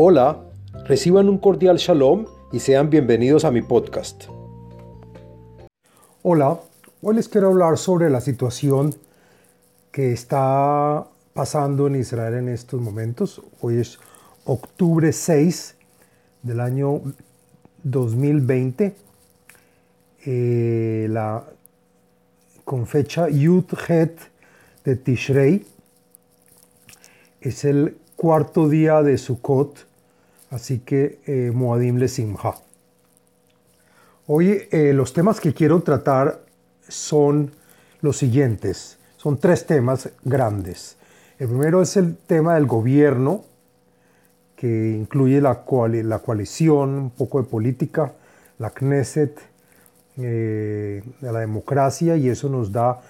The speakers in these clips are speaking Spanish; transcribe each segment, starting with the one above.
Hola, reciban un cordial shalom y sean bienvenidos a mi podcast. Hola, hoy les quiero hablar sobre la situación que está pasando en Israel en estos momentos. Hoy es octubre 6 del año 2020, eh, la, con fecha Yud Het de Tishrei. Es el cuarto día de Sukkot Así que eh, Moadim le Simha. Hoy eh, los temas que quiero tratar son los siguientes. Son tres temas grandes. El primero es el tema del gobierno, que incluye la, coalición, un poco de política, la Knesset, eh, la democracia, y eso nos da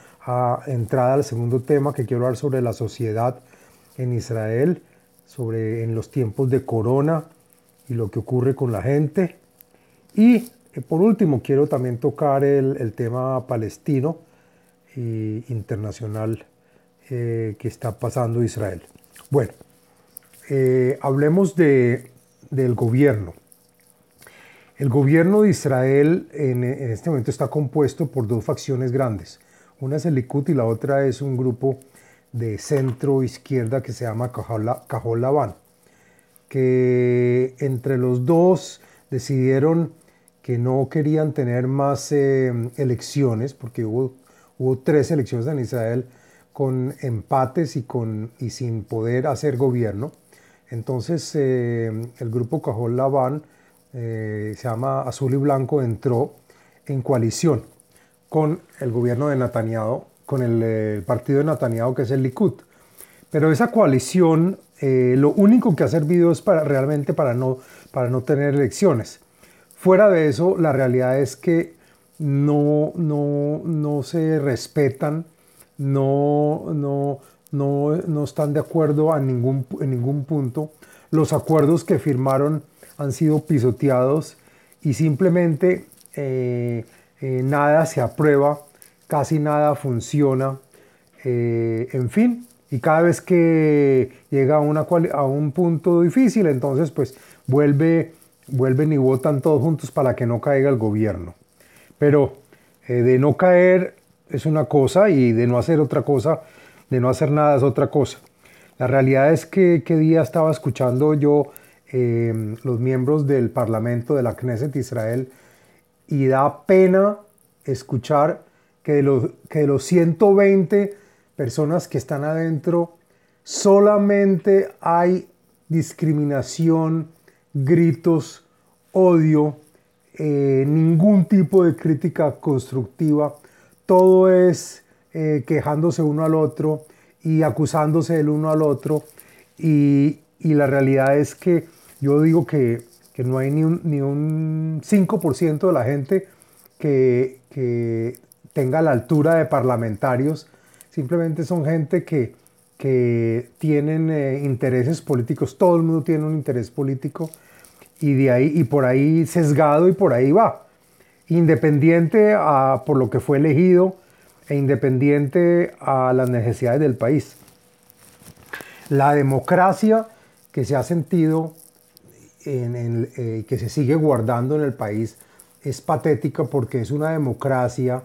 entrada al segundo tema que quiero hablar sobre la sociedad en Israel sobre en los tiempos de corona y lo que ocurre con la gente. Y eh, por último, quiero también tocar el, tema palestino e internacional eh, que está pasando Israel. Bueno, eh, hablemos de, del gobierno. El gobierno de Israel en, este momento está compuesto por dos facciones grandes. Una es el Likud y la otra es un grupo de centro izquierda que se llama Cajol Labán, que entre los dos decidieron que no querían tener más eh, elecciones, porque hubo, hubo tres elecciones en Israel con empates y, con, y sin poder hacer gobierno. Entonces eh, el grupo Cajol Labán, eh, se llama Azul y Blanco, entró en coalición con el gobierno de Netanyahu con el, partido de Netanyahu, que es el Likud. Pero esa coalición eh, lo único que ha servido es para, realmente para no, para no tener elecciones. Fuera de eso, la realidad es que no, no, no se respetan, no, no, no, no, están de acuerdo a ningún, en ningún punto. Los acuerdos que firmaron han sido pisoteados y simplemente eh, eh, nada se aprueba casi nada funciona, eh, en fin, y cada vez que llega a, una, a un punto difícil, entonces pues vuelve, vuelven y votan todos juntos para que no caiga el gobierno. Pero eh, de no caer es una cosa y de no hacer otra cosa, de no hacer nada es otra cosa. La realidad es que qué día estaba escuchando yo eh, los miembros del Parlamento de la Knesset Israel y da pena escuchar que de los, que los 120 personas que están adentro, solamente hay discriminación, gritos, odio, eh, ningún tipo de crítica constructiva. Todo es eh, quejándose uno al otro y acusándose el uno al otro. Y, y la realidad es que yo digo que, que no hay ni un, ni un 5% de la gente que, que tenga la altura de parlamentarios, simplemente son gente que, que tienen eh, intereses políticos, todo el mundo tiene un interés político y de ahí y por ahí sesgado y por ahí va. Independiente a, por lo que fue elegido e independiente a las necesidades del país. La democracia que se ha sentido en, eh, que se sigue guardando en el país es patética porque es una democracia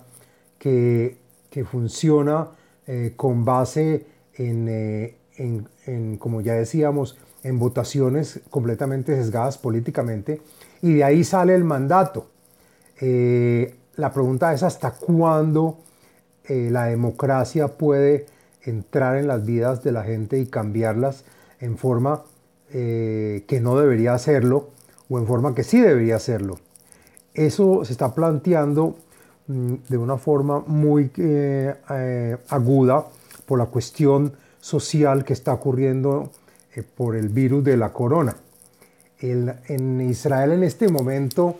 que, funciona eh, con base eh, en, como ya decíamos, en votaciones completamente sesgadas políticamente, y de ahí sale el mandato. Eh, la pregunta es hasta cuándo la democracia puede entrar en las vidas de la gente y cambiarlas en forma que no debería hacerlo o en forma que sí debería hacerlo. Eso se está planteando de una forma muy eh, eh, aguda por la cuestión social que está ocurriendo eh, por el virus de la corona. en Israel en este momento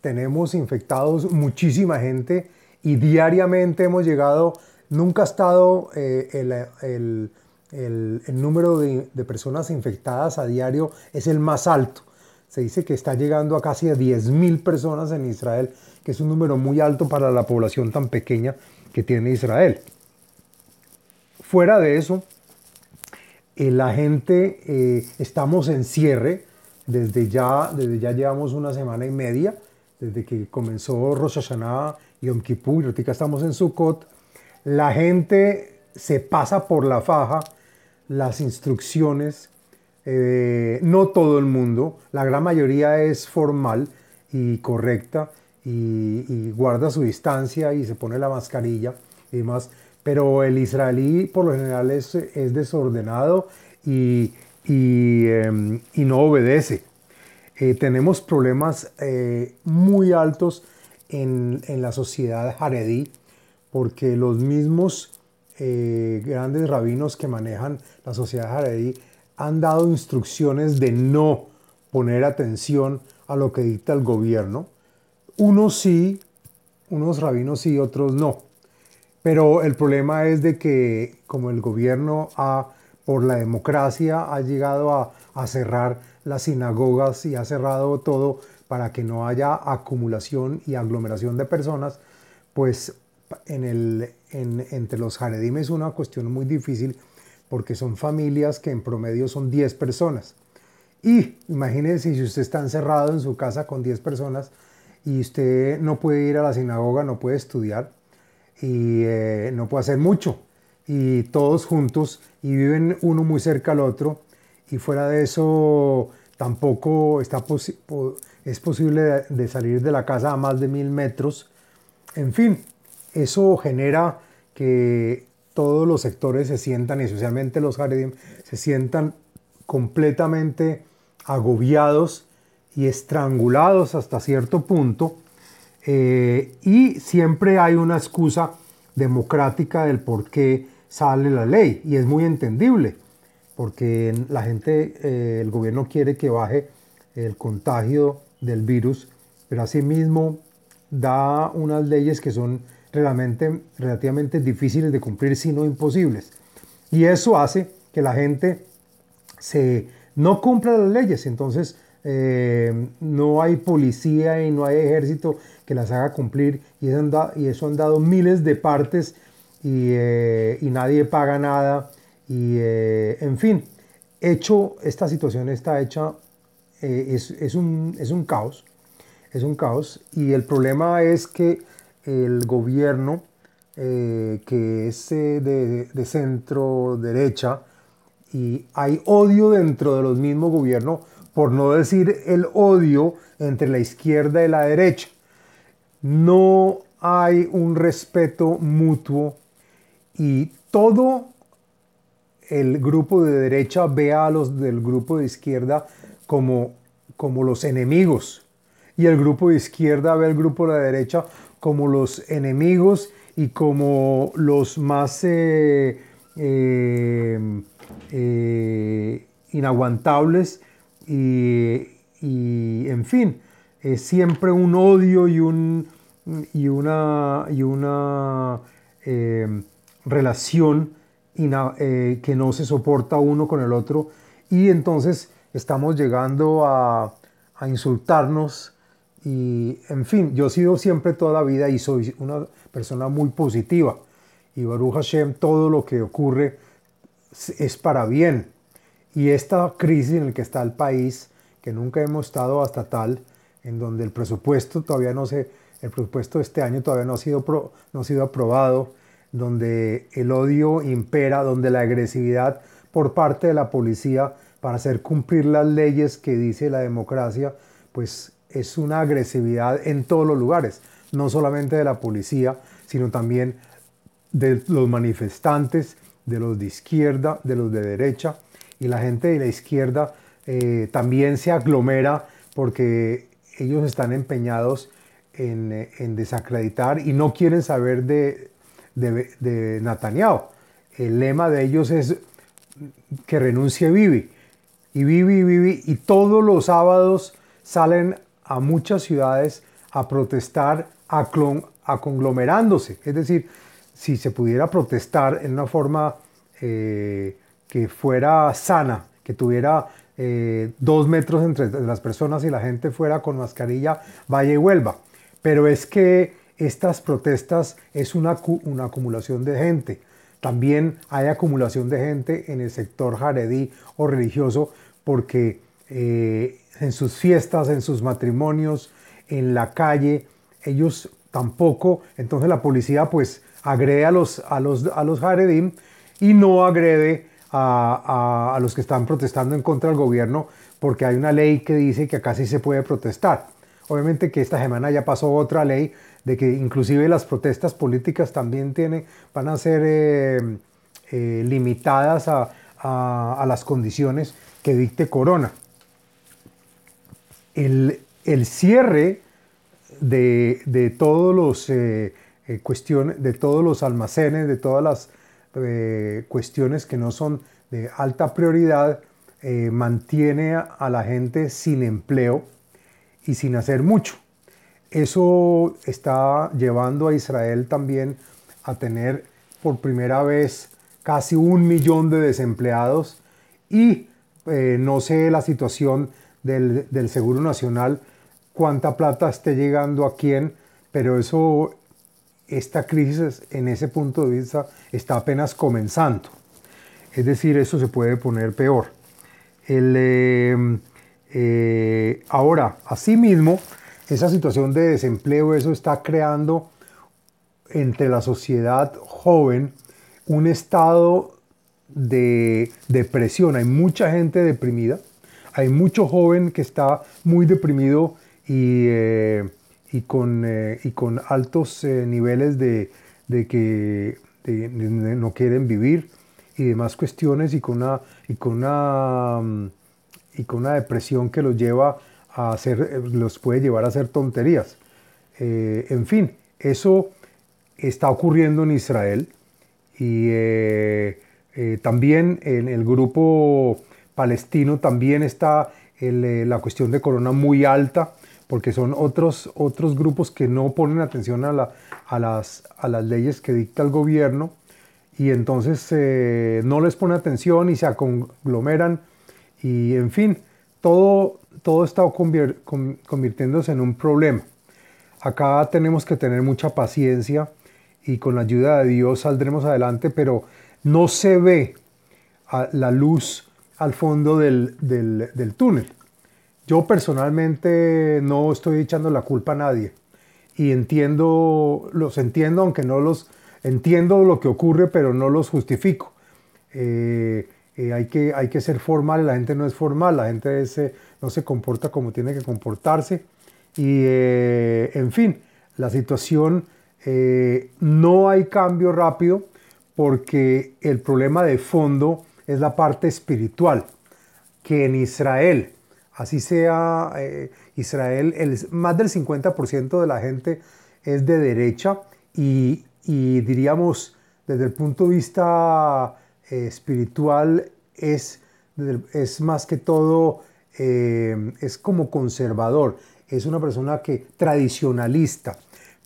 tenemos infectados muchísima gente y diariamente hemos llegado, nunca ha estado el, el, el, número de, de, personas infectadas a diario es el más alto. Se dice que está llegando a casi a 10.000 personas en Israel que es un número muy alto para la población tan pequeña que tiene Israel. Fuera de eso, eh, la gente, eh, estamos en cierre, desde ya, desde ya llevamos una semana y media, desde que comenzó Rosh Hashanah Yom Kippur, y ahorita estamos en Sukkot, la gente se pasa por la faja las instrucciones, eh, no todo el mundo, la gran mayoría es formal y correcta y, guarda su distancia y se pone la mascarilla y demás, pero el israelí por lo general es, es desordenado y, y, em, no obedece. Eh, tenemos problemas eh, muy altos en, en, la sociedad jaredí porque los mismos eh, grandes rabinos que manejan la sociedad jaredí han dado instrucciones de no poner atención a lo que dicta el gobierno. Unos sí, unos rabinos sí, otros no. Pero el problema es de que como el gobierno ha, por la democracia ha llegado a, a cerrar las sinagogas y ha cerrado todo para que no haya acumulación y aglomeración de personas, pues en el, entre los Haredim es una cuestión muy difícil porque son familias que en promedio son 10 personas. Y imagínense si usted está encerrado en su casa con 10 personas y usted no puede ir a la sinagoga, no puede estudiar y eh, no puede hacer mucho. Y todos juntos y viven uno muy cerca al otro y fuera de eso tampoco está es posible de salir de la casa a más de mil metros. En fin, eso genera que todos los sectores se sientan, y especialmente los Haredim, se sientan completamente agobiados y estrangulados hasta cierto punto. Eh, y siempre hay una excusa democrática del por qué sale la ley. Y es muy entendible, porque la gente, eh, el gobierno quiere que baje el contagio del virus, pero asimismo da unas leyes que son realmente, relativamente difíciles de cumplir, sino imposibles. Y eso hace que la gente se, no cumpla las leyes, entonces eh, no hay policía y no hay ejército que las haga cumplir y eso han, dado miles de partes y, eh, nadie paga nada y eh, en fin, hecho, esta situación está hecha, es, un, caos, es un caos y el problema es que el gobierno, que es eh, de, centro derecha, y hay odio dentro de los mismos gobiernos, por no decir el odio entre la izquierda y la derecha. No hay un respeto mutuo y todo el grupo de derecha ve a los del grupo de izquierda como, como los enemigos y el grupo de izquierda ve al grupo de la derecha como los enemigos y como los más eh, eh, eh, inaguantables y, en fin, es siempre un odio y, un, y una, y una relación que no se soporta uno con el otro y entonces estamos llegando a, a insultarnos y, en fin, yo he sido siempre toda la vida y soy una persona muy positiva. Y Baruch Hashem, todo lo que ocurre es para bien. Y esta crisis en la que está el país, que nunca hemos estado hasta tal, en donde el presupuesto todavía no se, el presupuesto de este año todavía no ha sido, no ha sido aprobado, donde el odio impera, donde la agresividad por parte de la policía para hacer cumplir las leyes que dice la democracia, pues es una agresividad en todos los lugares, no solamente de la policía, sino también de los manifestantes, de los de izquierda, de los de derecha, y la gente de la izquierda eh, también se aglomera porque ellos están empeñados en, desacreditar y no quieren saber de, de, Netanyahu. El lema de ellos es que renuncie Vivi. Y Vivi, Vivi, y todos los sábados salen a muchas ciudades a protestar a, conglomerándose. Es decir, si se pudiera protestar en una forma eh, que fuera sana, que tuviera eh, dos metros entre las personas y la gente fuera con mascarilla, vaya y vuelva. Pero es que estas protestas es una, una acumulación de gente. También hay acumulación de gente en el sector jaredí o religioso porque eh, en sus fiestas, en sus matrimonios, en la calle, ellos tampoco, entonces la policía pues agrede a los, a los, a los Haredim y no agrede a, a, los que están protestando en contra del gobierno porque hay una ley que dice que acá sí se puede protestar. Obviamente que esta semana ya pasó otra ley de que inclusive las protestas políticas también tiene, van a ser eh, eh, limitadas a, a, las condiciones que dicte Corona. El, el cierre de, de todos los eh, cuestiones, de todos los almacenes, de todas las cuestiones que no son de alta prioridad, mantiene a la gente sin empleo y sin hacer mucho. Eso está llevando a Israel también a tener por primera vez casi un millón de desempleados y eh, no sé la situación del, del, Seguro Nacional, cuánta plata esté llegando a quién, pero eso, esta crisis en ese punto de vista está apenas comenzando. Es decir, eso se puede poner peor. El, eh, eh, ahora, asimismo, esa situación de desempleo, eso está creando entre la sociedad joven un estado de depresión. Hay mucha gente deprimida, hay mucho joven que está muy deprimido y, eh, y, con, eh, y con, altos niveles de, de que no quieren vivir y demás cuestiones y con una, y con una mm, y con una depresión que los lleva a hacer, eh, los puede llevar a hacer tonterías. Eh, en fin, eso está ocurriendo en Israel y eh, también en el grupo palestino también está la cuestión de corona muy alta porque son otros, otros grupos que no ponen atención a, a, las, a las leyes que dicta el gobierno y entonces no les pone atención y se conglomeran y en fin, todo, todo está convirtiéndose en un problema. Acá tenemos que tener mucha paciencia y con la ayuda de Dios saldremos adelante, pero no se ve la luz al fondo del, del, túnel. Yo personalmente no estoy echando la culpa a nadie y entiendo, los entiendo, aunque no los entiendo lo que ocurre, pero no los justifico. Eh, eh, hay, que, hay que ser formal, la gente no es formal, la gente eh, no se comporta como tiene que comportarse. Y en fin, la situación, no hay cambio rápido porque el problema de fondo es la parte espiritual, que en Israel, así sea Israel, el, más del 50% de la gente es de derecha y, diríamos desde el punto de vista espiritual es, es más que todo, eh, es como conservador, es una persona que tradicionalista,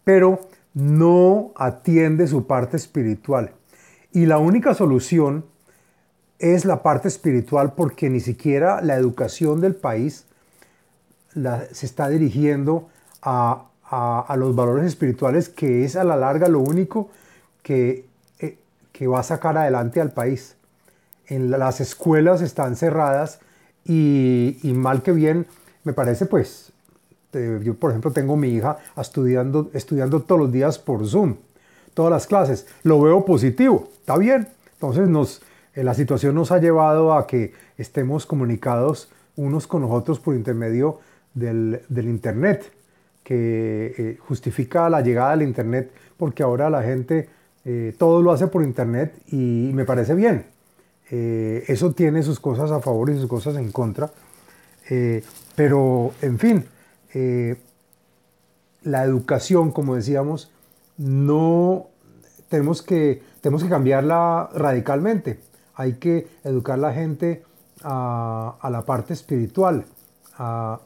pero no atiende su parte espiritual. Y la única solución es la parte espiritual porque ni siquiera la educación del país se está dirigiendo a, a, los valores espirituales, que es a la larga lo único que que va a sacar adelante al país. En las escuelas están cerradas y, mal que bien, me parece pues, yo por ejemplo tengo mi hija estudiando, estudiando todos los días por Zoom, todas las clases, lo veo positivo, está bien. Entonces nos, eh, la situación nos ha llevado a que estemos comunicados unos con otros por intermedio del, Internet, que eh, justifica la llegada del Internet porque ahora la gente eh, todo lo hace por internet y me parece bien. Eh, eso tiene sus cosas a favor y sus cosas en contra. Eh, pero, en fin, la educación, como decíamos, no tenemos que, tenemos que cambiarla radicalmente. Hay que educar la gente a, la parte espiritual,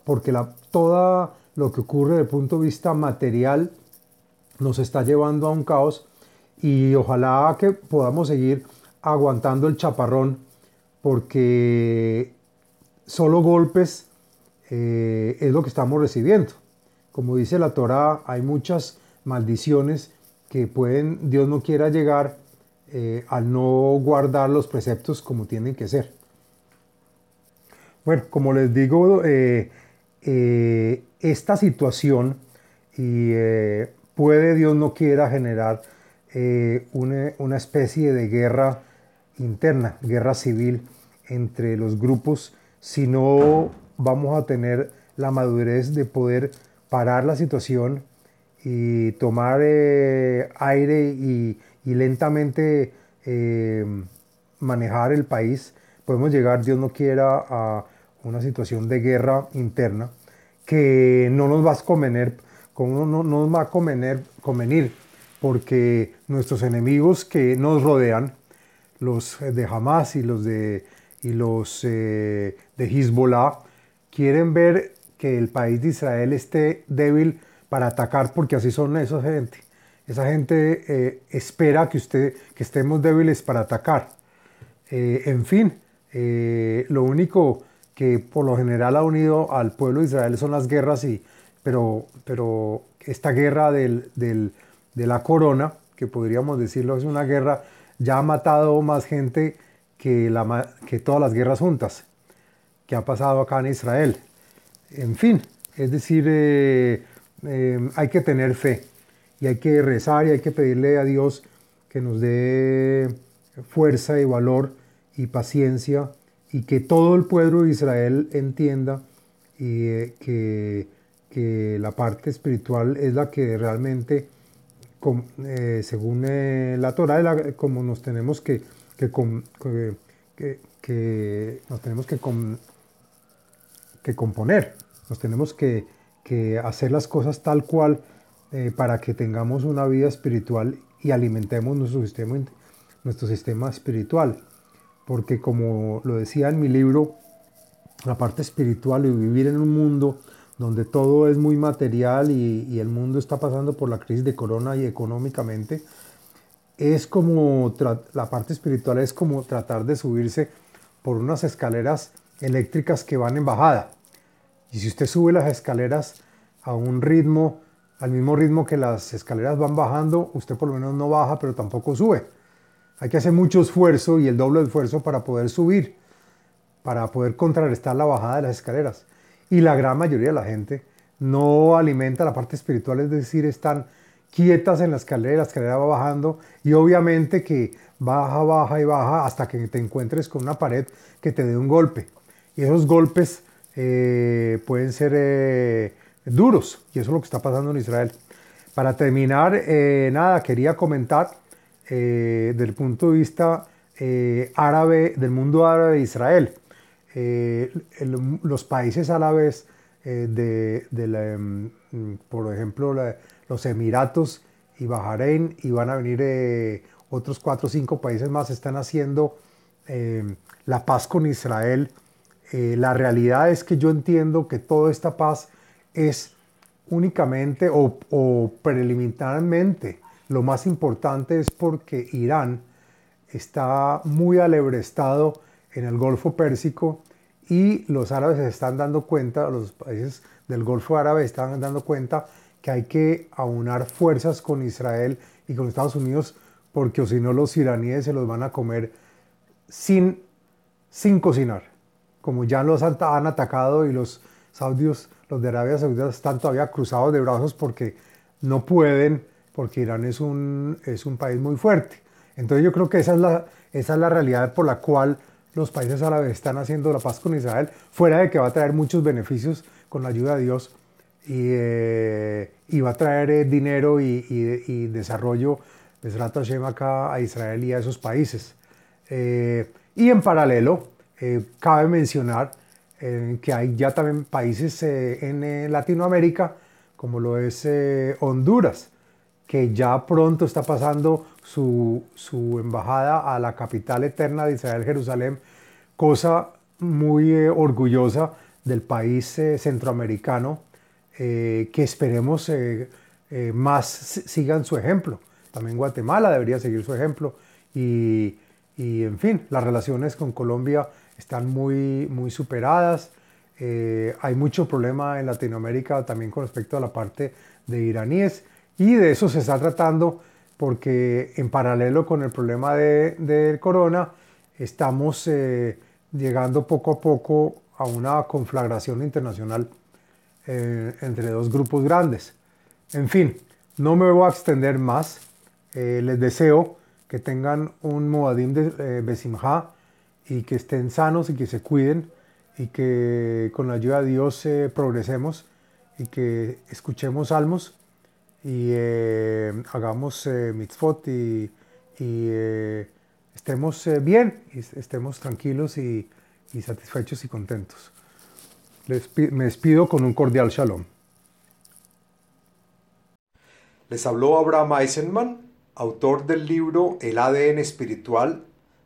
porque todo lo que ocurre desde el punto de vista material nos está llevando a un caos y ojalá que podamos seguir aguantando el chaparrón porque solo golpes eh, es lo que estamos recibiendo. Como dice la Torah, hay muchas maldiciones que pueden, Dios no quiera llegar eh, al no guardar los preceptos como tienen que ser. Bueno, como les digo, eh, eh, esta situación y puede Dios no quiera generar una, una, especie de guerra interna, guerra civil entre los grupos, si no vamos a tener la madurez de poder parar la situación y tomar aire y, y lentamente manejar el país, podemos llegar, Dios no quiera, a una situación de guerra interna que no nos va a convenir, no, no nos va a convenir, porque nuestros enemigos que nos rodean, los de Hamas y los de, y los, eh, de Hezbollah, quieren ver que el país de Israel esté débil para atacar, porque así son esa gente. Esa gente eh, espera que, usted, que estemos débiles para atacar. Eh, en fin, lo único que por lo general ha unido al pueblo de Israel son las guerras, y, pero, pero esta guerra del, del, de la corona, que podríamos decirlo es una guerra, ya ha matado más gente que, la, que todas las guerras juntas que ha pasado acá en Israel. En fin, es decir, eh, eh, hay que tener fe y hay que rezar y hay que pedirle a Dios que nos dé fuerza y valor y paciencia y que todo el pueblo de Israel entienda y, eh, que, que, la parte espiritual es la que realmente, eh, según eh, la Torah, como nos tenemos que, que, que nos tenemos que, que componer, nos tenemos que, hacer las cosas tal cual para que tengamos una vida espiritual y alimentemos nuestro sistema, nuestro sistema espiritual porque como lo decía en mi libro, la parte espiritual y vivir en un mundo donde todo es muy material y, el mundo está pasando por la crisis de corona y económicamente, es como, la parte espiritual es como tratar de subirse por unas escaleras eléctricas que van en bajada. Y si usted sube las escaleras a un ritmo, al mismo ritmo que las escaleras van bajando, usted por lo menos no baja, pero tampoco sube. Hay que hacer mucho esfuerzo y el doble esfuerzo para poder subir, para poder contrarrestar la bajada de las escaleras. Y la gran mayoría de la gente no alimenta la parte espiritual, es decir, están quietas en la escalera, la escalera va bajando y obviamente que baja, baja y baja hasta que te encuentres con una pared que te dé un golpe. Y esos golpes eh, pueden ser eh, duros y eso es lo que está pasando en Israel. Para terminar, eh, nada, quería comentar eh, del punto de vista eh, árabe, del mundo árabe de Israel. Los países árabes, de, em, por ejemplo, los Emiratos y Bahrein, y van a venir otros cuatro o cinco países más, están haciendo em, la paz con Israel. la realidad es que yo entiendo que toda esta paz es únicamente o, o preliminarmente lo más importante es porque Irán está muy alebrestado en el Golfo Pérsico y los árabes se están dando cuenta, los países del Golfo Árabe están dando cuenta que hay que aunar fuerzas con Israel y con Estados Unidos porque o si no los iraníes se los van a comer sin, sin cocinar. Como ya los han, atacado y los saudios, los de Arabia Saudita están todavía cruzados de brazos porque no pueden porque Irán es un, es un país muy fuerte. Entonces yo creo que esa es, la, esa es la realidad por la cual los países árabes están haciendo la paz con Israel, fuera de que va a traer muchos beneficios con la ayuda de Dios y, eh, y va a traer eh, dinero y, y, desarrollo de Hashem acá a Israel y a esos países. Eh, y en paralelo, cabe mencionar que hay ya también países en Latinoamérica, como lo es Honduras, que ya pronto está pasando su, embajada a la capital eterna de Israel, Jerusalén, cosa muy eh, orgullosa del país eh, centroamericano, eh, que esperemos más sigan su ejemplo. También Guatemala debería seguir su ejemplo. Y, en fin, las relaciones con Colombia están muy, muy superadas. hay mucho problema en Latinoamérica también con respecto a la parte de iraníes y de eso se está tratando porque en paralelo con el problema del de corona, estamos eh, llegando poco a poco a una conflagración internacional eh, entre dos grupos grandes. En fin, no me voy a extender más. Eh, les deseo que tengan un Moadim de eh, Besimha y que estén sanos y que se cuiden y que con la ayuda de Dios progresemos y que escuchemos salmos y hagamos mitzvot y, y estemos bien, y estemos tranquilos y, y satisfechos y contentos. me despido con un cordial shalom. Les habló Abraham Eisenman, autor del libro El ADN espiritual,